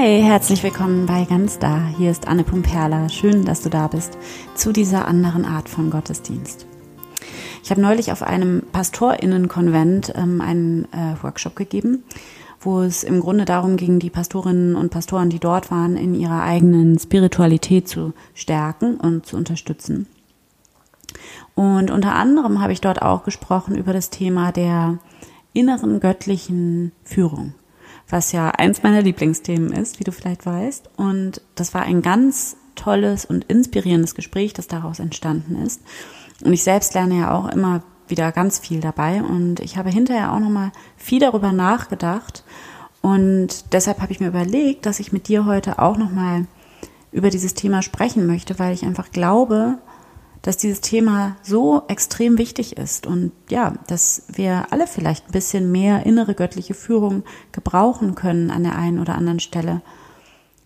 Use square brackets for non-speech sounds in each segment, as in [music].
Hi, herzlich willkommen bei Ganz Da. Hier ist Anne Pumperla. Schön, dass du da bist zu dieser anderen Art von Gottesdienst. Ich habe neulich auf einem Pastorinnenkonvent ähm, einen äh, Workshop gegeben, wo es im Grunde darum ging, die Pastorinnen und Pastoren, die dort waren, in ihrer eigenen Spiritualität zu stärken und zu unterstützen. Und unter anderem habe ich dort auch gesprochen über das Thema der inneren göttlichen Führung was ja eins meiner Lieblingsthemen ist, wie du vielleicht weißt. Und das war ein ganz tolles und inspirierendes Gespräch, das daraus entstanden ist. Und ich selbst lerne ja auch immer wieder ganz viel dabei. Und ich habe hinterher auch nochmal viel darüber nachgedacht. Und deshalb habe ich mir überlegt, dass ich mit dir heute auch nochmal über dieses Thema sprechen möchte, weil ich einfach glaube, dass dieses Thema so extrem wichtig ist und ja, dass wir alle vielleicht ein bisschen mehr innere göttliche Führung gebrauchen können an der einen oder anderen Stelle.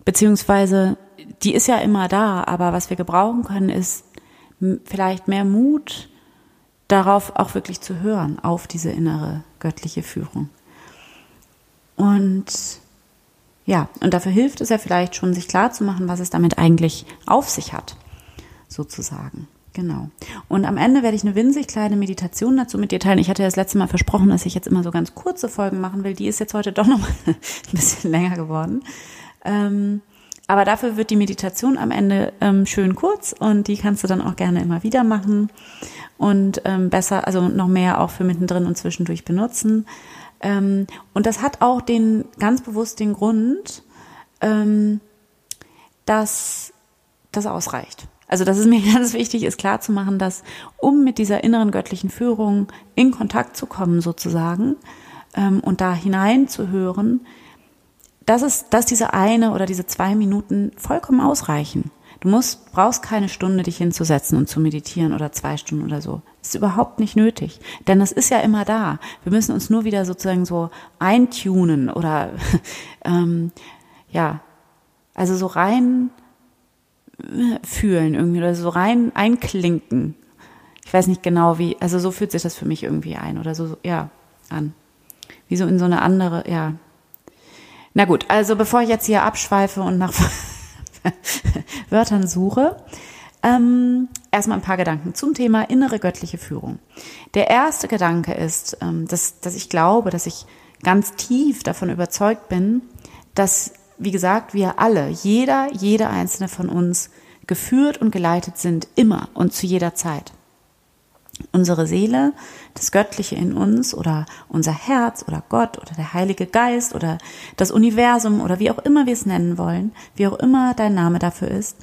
Beziehungsweise, die ist ja immer da, aber was wir gebrauchen können, ist vielleicht mehr Mut darauf auch wirklich zu hören, auf diese innere göttliche Führung. Und ja, und dafür hilft es ja vielleicht schon, sich klar zu machen, was es damit eigentlich auf sich hat, sozusagen. Genau. Und am Ende werde ich eine winzig kleine Meditation dazu mit dir teilen. Ich hatte ja das letzte Mal versprochen, dass ich jetzt immer so ganz kurze Folgen machen will. Die ist jetzt heute doch noch [laughs] ein bisschen länger geworden. Ähm, aber dafür wird die Meditation am Ende ähm, schön kurz und die kannst du dann auch gerne immer wieder machen und ähm, besser, also noch mehr auch für mittendrin und zwischendurch benutzen. Ähm, und das hat auch den ganz bewusst den Grund, ähm, dass das ausreicht. Also das ist mir [laughs] ganz wichtig, ist klar zu machen, dass um mit dieser inneren göttlichen Führung in Kontakt zu kommen sozusagen ähm, und da hineinzuhören, dass es, dass diese eine oder diese zwei Minuten vollkommen ausreichen. Du musst, brauchst keine Stunde, dich hinzusetzen und zu meditieren oder zwei Stunden oder so. Das ist überhaupt nicht nötig. Denn das ist ja immer da. Wir müssen uns nur wieder sozusagen so eintunen oder [laughs] ähm, ja, also so rein fühlen irgendwie oder so rein einklinken. Ich weiß nicht genau wie, also so fühlt sich das für mich irgendwie ein oder so, ja, an. Wie so in so eine andere, ja. Na gut, also bevor ich jetzt hier abschweife und nach [laughs] Wörtern suche, ähm, erstmal ein paar Gedanken zum Thema innere göttliche Führung. Der erste Gedanke ist, ähm, dass, dass ich glaube, dass ich ganz tief davon überzeugt bin, dass wie gesagt, wir alle, jeder, jede einzelne von uns geführt und geleitet sind, immer und zu jeder Zeit. Unsere Seele, das Göttliche in uns oder unser Herz oder Gott oder der Heilige Geist oder das Universum oder wie auch immer wir es nennen wollen, wie auch immer dein Name dafür ist.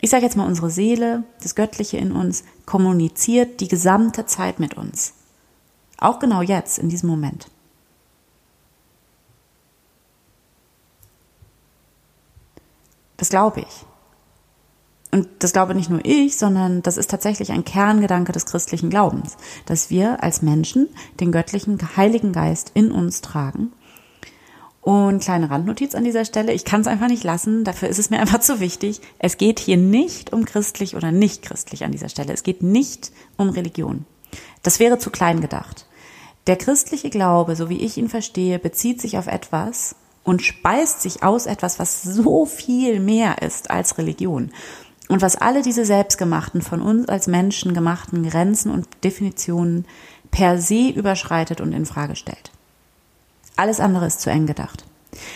Ich sage jetzt mal, unsere Seele, das Göttliche in uns, kommuniziert die gesamte Zeit mit uns. Auch genau jetzt, in diesem Moment. Das glaube ich. Und das glaube nicht nur ich, sondern das ist tatsächlich ein Kerngedanke des christlichen Glaubens, dass wir als Menschen den göttlichen Heiligen Geist in uns tragen. Und kleine Randnotiz an dieser Stelle, ich kann es einfach nicht lassen, dafür ist es mir [laughs] einfach zu wichtig. Es geht hier nicht um christlich oder nicht christlich an dieser Stelle. Es geht nicht um Religion. Das wäre zu klein gedacht. Der christliche Glaube, so wie ich ihn verstehe, bezieht sich auf etwas, und speist sich aus etwas, was so viel mehr ist als Religion und was alle diese selbstgemachten, von uns als Menschen gemachten Grenzen und Definitionen per se überschreitet und in Frage stellt. Alles andere ist zu eng gedacht.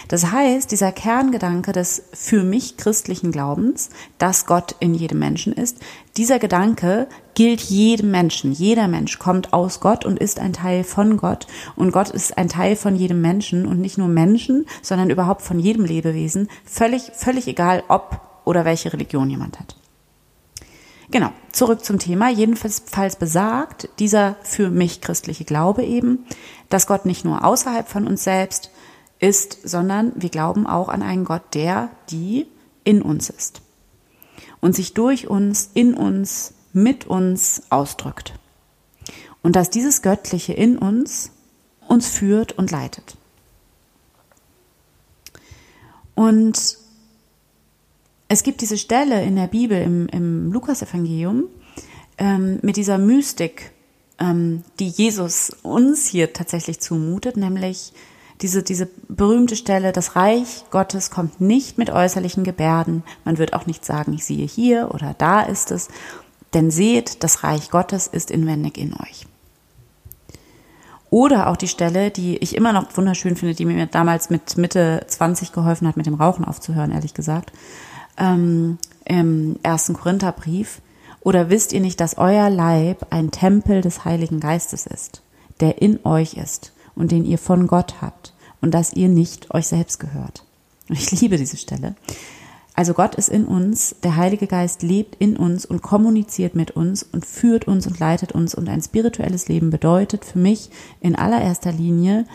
Das heißt, dieser Kerngedanke des für mich christlichen Glaubens, dass Gott in jedem Menschen ist, dieser Gedanke gilt jedem Menschen. Jeder Mensch kommt aus Gott und ist ein Teil von Gott. Und Gott ist ein Teil von jedem Menschen und nicht nur Menschen, sondern überhaupt von jedem Lebewesen. Völlig, völlig egal, ob oder welche Religion jemand hat. Genau, zurück zum Thema. Jedenfalls besagt dieser für mich christliche Glaube eben, dass Gott nicht nur außerhalb von uns selbst ist, sondern wir glauben auch an einen Gott, der, die in uns ist und sich durch uns, in uns, mit uns ausdrückt. Und dass dieses Göttliche in uns uns führt und leitet. Und es gibt diese Stelle in der Bibel, im, im Lukas-Evangelium, ähm, mit dieser Mystik, ähm, die Jesus uns hier tatsächlich zumutet, nämlich Diese, diese berühmte Stelle, das Reich Gottes kommt nicht mit äußerlichen Gebärden. Man wird auch nicht sagen, ich sehe hier oder da ist es. Denn seht, das Reich Gottes ist inwendig in euch. Oder auch die Stelle, die ich immer noch wunderschön finde, die mir damals mit Mitte 20 geholfen hat, mit dem Rauchen aufzuhören, ehrlich gesagt, ähm, im ersten Korintherbrief. Oder wisst ihr nicht, dass euer Leib ein Tempel des Heiligen Geistes ist, der in euch ist und den ihr von Gott habt und dass ihr nicht euch selbst gehört? Ich liebe diese Stelle. Also Gott ist in uns, der Heilige Geist lebt in uns und kommuniziert mit uns und führt uns und leitet uns. Und ein spirituelles Leben bedeutet für mich in allererster Linie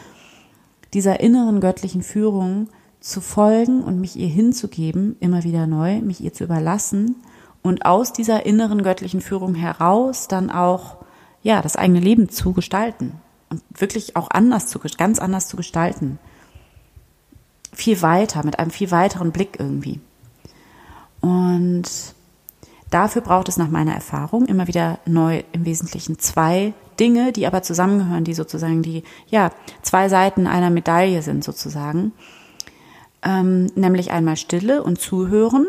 dieser inneren göttlichen Führung zu folgen und mich ihr hinzugeben, immer wieder neu, mich ihr zu überlassen und aus dieser inneren göttlichen Führung heraus dann auch, ja, das eigene Leben zu gestalten und wirklich auch anders zu, ganz anders zu gestalten. Viel weiter, mit einem viel weiteren Blick irgendwie. Und dafür braucht es nach meiner Erfahrung immer wieder neu im Wesentlichen zwei Dinge, die aber zusammengehören, die sozusagen die, ja, zwei Seiten einer Medaille sind sozusagen. Ähm, nämlich einmal Stille und Zuhören,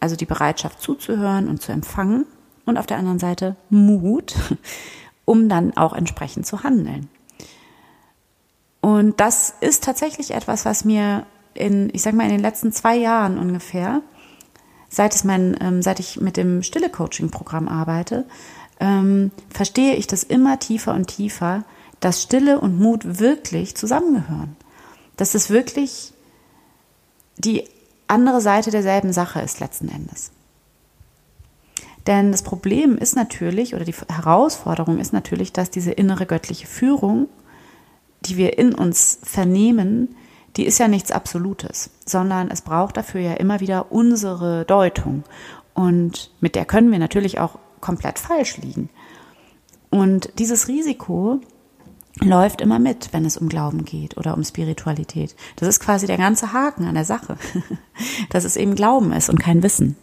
also die Bereitschaft zuzuhören und zu empfangen. Und auf der anderen Seite Mut, [laughs] um dann auch entsprechend zu handeln. Und das ist tatsächlich etwas, was mir in, ich sag mal, in den letzten zwei Jahren ungefähr seit, es mein, ähm, seit ich mit dem Stille-Coaching-Programm arbeite, ähm, verstehe ich das immer tiefer und tiefer, dass Stille und Mut wirklich zusammengehören. Dass es wirklich die andere Seite derselben Sache ist letzten Endes. Denn das Problem ist natürlich, oder die Herausforderung ist natürlich, dass diese innere göttliche Führung, die wir in uns vernehmen, die ist ja nichts Absolutes, sondern es braucht dafür ja immer wieder unsere Deutung. Und mit der können wir natürlich auch komplett falsch liegen. Und dieses Risiko läuft immer mit, wenn es um Glauben geht oder um Spiritualität. Das ist quasi der ganze Haken an der Sache, [laughs] dass es eben Glauben ist und kein Wissen.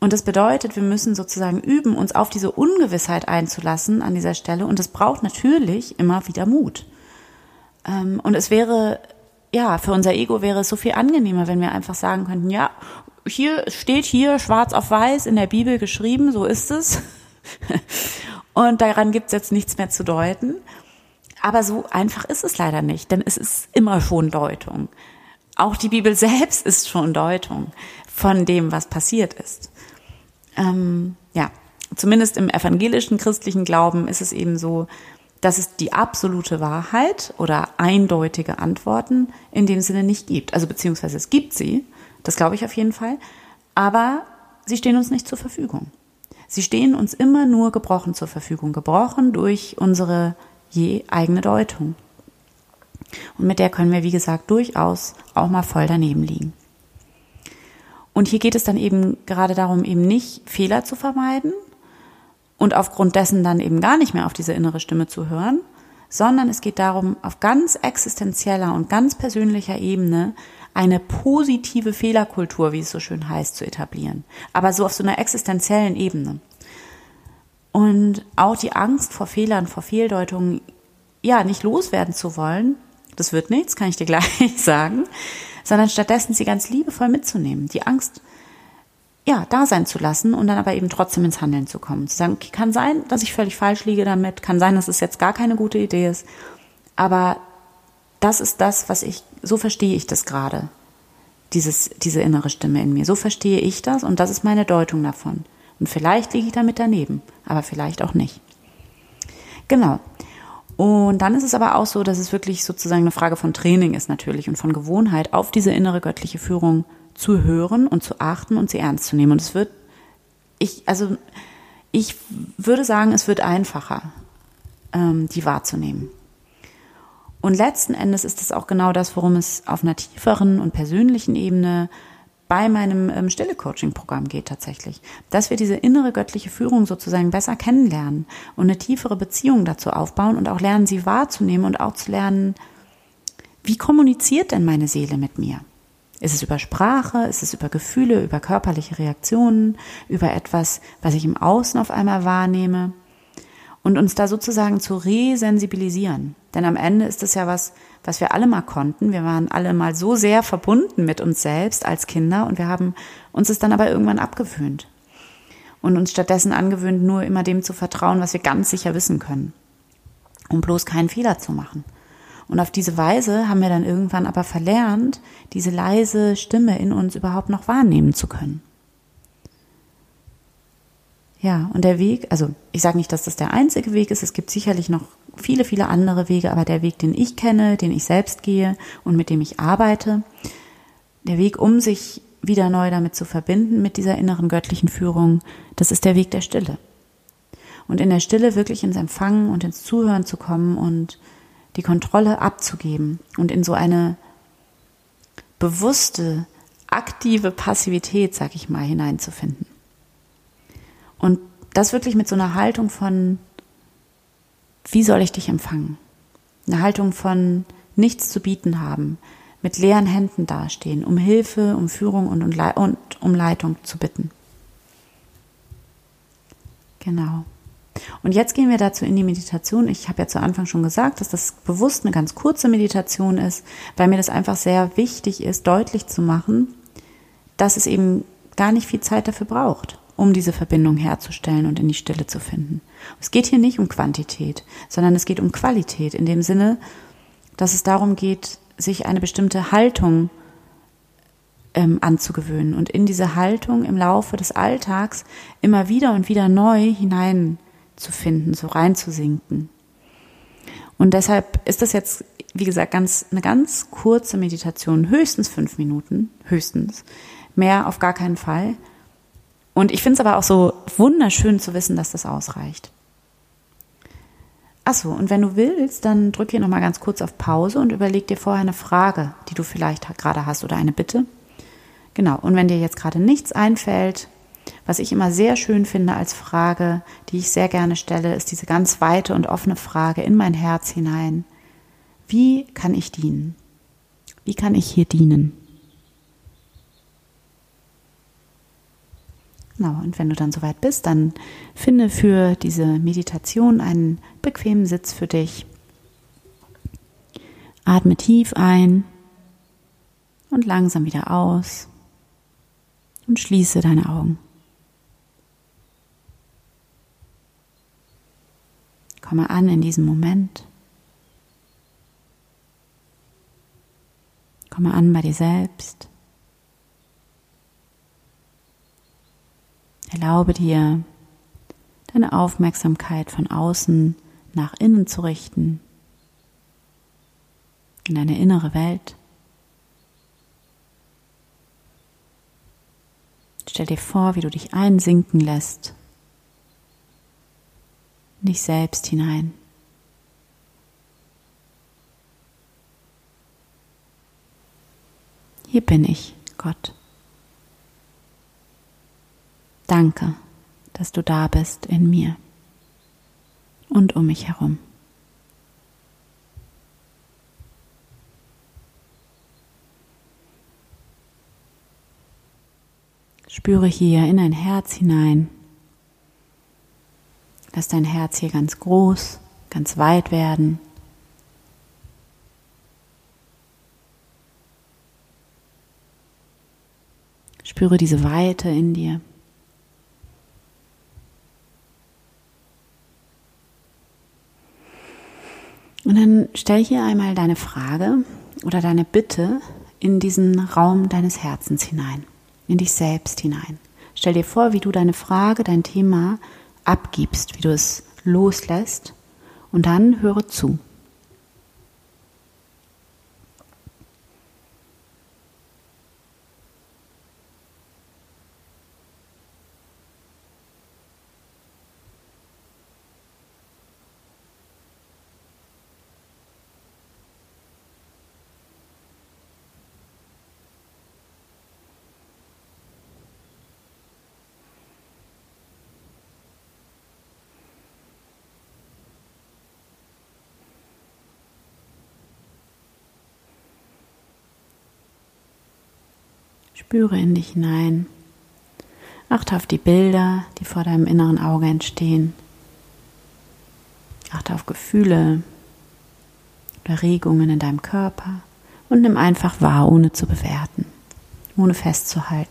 Und das bedeutet, wir müssen sozusagen üben, uns auf diese Ungewissheit einzulassen an dieser Stelle. Und es braucht natürlich immer wieder Mut. Ähm, und es wäre ja, für unser Ego wäre es so viel angenehmer, wenn wir einfach sagen könnten, ja, hier steht hier schwarz auf weiß in der Bibel geschrieben, so ist es. [laughs] Und daran gibt es jetzt nichts mehr zu deuten. Aber so einfach ist es leider nicht, denn es ist immer schon Deutung. Auch die Bibel [laughs] selbst ist schon Deutung von dem, was passiert ist. Ähm, ja, zumindest im evangelischen christlichen Glauben ist es eben so, dass es die absolute Wahrheit oder eindeutige Antworten in dem Sinne nicht gibt. Also beziehungsweise es gibt sie, das glaube ich auf jeden Fall, aber sie stehen uns nicht zur Verfügung. Sie stehen uns immer nur gebrochen zur Verfügung, gebrochen durch unsere je eigene Deutung. Und mit der können wir, wie gesagt, durchaus auch mal voll daneben liegen. Und hier geht es dann eben gerade darum, eben nicht Fehler zu vermeiden, und aufgrund dessen dann eben gar nicht mehr auf diese innere Stimme zu hören, sondern es geht darum, auf ganz existenzieller und ganz persönlicher Ebene eine positive Fehlerkultur, wie es so schön heißt, zu etablieren. Aber so auf so einer existenziellen Ebene. Und auch die Angst vor Fehlern, vor Fehldeutungen, ja, nicht loswerden zu wollen, das wird nichts, kann ich dir [laughs] gleich sagen, sondern stattdessen sie ganz liebevoll mitzunehmen. Die Angst ja, da sein zu lassen und dann aber eben trotzdem ins Handeln zu kommen. Zu sagen, okay, kann sein, dass ich völlig falsch liege damit, kann sein, dass es jetzt gar keine gute Idee ist, aber das ist das, was ich, so verstehe ich das gerade, dieses, diese innere Stimme in mir. So verstehe ich das und das ist meine Deutung davon. Und vielleicht liege ich damit daneben, aber vielleicht auch nicht. Genau. Und dann ist es aber auch so, dass es wirklich sozusagen eine Frage von Training ist natürlich und von Gewohnheit, auf diese innere göttliche Führung zu hören und zu achten und sie ernst zu nehmen. Und es wird, ich, also ich würde sagen, es wird einfacher, ähm, die wahrzunehmen. Und letzten Endes ist es auch genau das, worum es auf einer tieferen und persönlichen Ebene bei meinem ähm, Stille-Coaching-Programm geht tatsächlich. Dass wir diese innere göttliche Führung sozusagen besser kennenlernen und eine tiefere Beziehung dazu aufbauen und auch lernen, sie wahrzunehmen und auch zu lernen, wie kommuniziert denn meine Seele mit mir? Ist es über Sprache? Ist es über Gefühle, über körperliche Reaktionen, über etwas, was ich im Außen auf einmal wahrnehme? und uns da sozusagen zu resensibilisieren. Denn am Ende ist es ja was, was wir alle mal konnten. Wir waren alle mal so sehr verbunden mit uns selbst als Kinder und wir haben uns es dann aber irgendwann abgewöhnt und uns stattdessen angewöhnt, nur immer dem zu vertrauen, was wir ganz sicher wissen können, um bloß keinen Fehler zu machen. Und auf diese Weise haben wir dann irgendwann aber verlernt, diese leise Stimme in uns überhaupt noch wahrnehmen zu können. Ja, und der Weg, also ich sage nicht, dass das der einzige Weg ist, es gibt sicherlich noch viele, viele andere Wege, aber der Weg, den ich kenne, den ich selbst gehe und mit dem ich arbeite, der Weg, um sich wieder neu damit zu verbinden, mit dieser inneren göttlichen Führung, das ist der Weg der Stille. Und in der Stille wirklich ins Empfangen und ins Zuhören zu kommen und die Kontrolle abzugeben und in so eine bewusste, aktive Passivität, sag ich mal, hineinzufinden. Und das wirklich mit so einer Haltung von, wie soll ich dich empfangen? Eine Haltung von nichts zu bieten haben, mit leeren Händen dastehen, um Hilfe, um Führung und, und um Leitung zu bitten. Genau. Und jetzt gehen wir dazu in die Meditation. Ich habe ja zu Anfang schon gesagt, dass das bewusst eine ganz kurze Meditation ist, weil mir das einfach sehr wichtig ist, deutlich zu machen, dass es eben gar nicht viel Zeit dafür braucht um diese Verbindung herzustellen und in die Stille zu finden. Es geht hier nicht um Quantität, sondern es geht um Qualität in dem Sinne, dass es darum geht, sich eine bestimmte Haltung ähm, anzugewöhnen und in diese Haltung im Laufe des Alltags immer wieder und wieder neu hineinzufinden, so reinzusinken. Und deshalb ist das jetzt, wie gesagt, ganz, eine ganz kurze Meditation, höchstens fünf Minuten, höchstens. Mehr auf gar keinen Fall. Und ich finde es aber auch so wunderschön zu wissen, dass das ausreicht. Achso, und wenn du willst, dann drück hier nochmal ganz kurz auf Pause und überleg dir vorher eine Frage, die du vielleicht gerade hast oder eine Bitte. Genau, und wenn dir jetzt gerade nichts einfällt, was ich immer sehr schön finde als Frage, die ich sehr gerne stelle, ist diese ganz weite und offene Frage in mein Herz hinein. Wie kann ich dienen? Wie kann ich hier dienen? Genau, und wenn du dann soweit bist, dann finde für diese Meditation einen bequemen Sitz für dich. Atme tief ein und langsam wieder aus und schließe deine Augen. Komme an in diesem Moment. Komme an bei dir selbst. Erlaube dir, deine Aufmerksamkeit von außen nach innen zu richten, in deine innere Welt. Stell dir vor, wie du dich einsinken lässt, dich selbst hinein. Hier bin ich, Gott. Danke, dass du da bist in mir und um mich herum. Spüre hier in dein Herz hinein. Lass dein Herz hier ganz groß, ganz weit werden. Spüre diese Weite in dir. Und dann stell hier einmal deine Frage oder deine Bitte in diesen Raum deines Herzens hinein, in dich selbst hinein. Stell dir vor, wie du deine Frage, dein Thema abgibst, wie du es loslässt und dann höre zu. Spüre in dich hinein. Achte auf die Bilder, die vor deinem inneren Auge entstehen. Achte auf Gefühle oder Regungen in deinem Körper und nimm einfach wahr, ohne zu bewerten, ohne festzuhalten.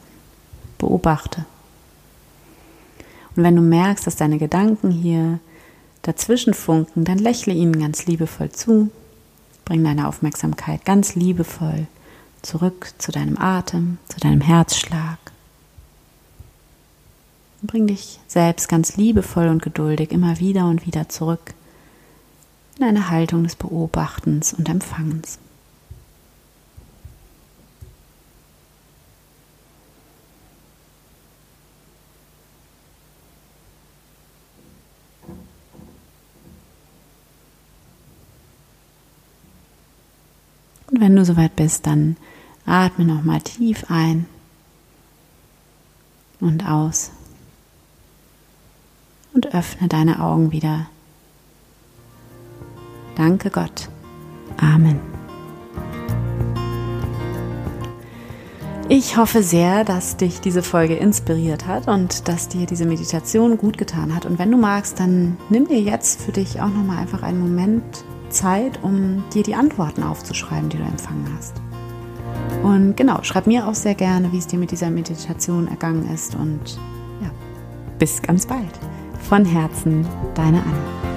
Beobachte. Und wenn du merkst, dass deine Gedanken hier dazwischen funken, dann lächle ihnen ganz liebevoll zu. Bring deine Aufmerksamkeit ganz liebevoll zurück zu deinem Atem, zu deinem Herzschlag. Und bring dich selbst ganz liebevoll und geduldig immer wieder und wieder zurück in eine Haltung des Beobachtens und Empfangens. Und wenn du soweit bist, dann atme nochmal tief ein und aus. Und öffne deine Augen wieder. Danke Gott. Amen. Ich hoffe sehr, dass dich diese Folge inspiriert hat und dass dir diese Meditation gut getan hat. Und wenn du magst, dann nimm dir jetzt für dich auch nochmal einfach einen Moment Zeit, um dir die Antworten aufzuschreiben, die du empfangen hast. Und genau, schreib mir auch sehr gerne, wie es dir mit dieser Meditation ergangen ist. Und ja, bis ganz bald. Von Herzen, deine Anna.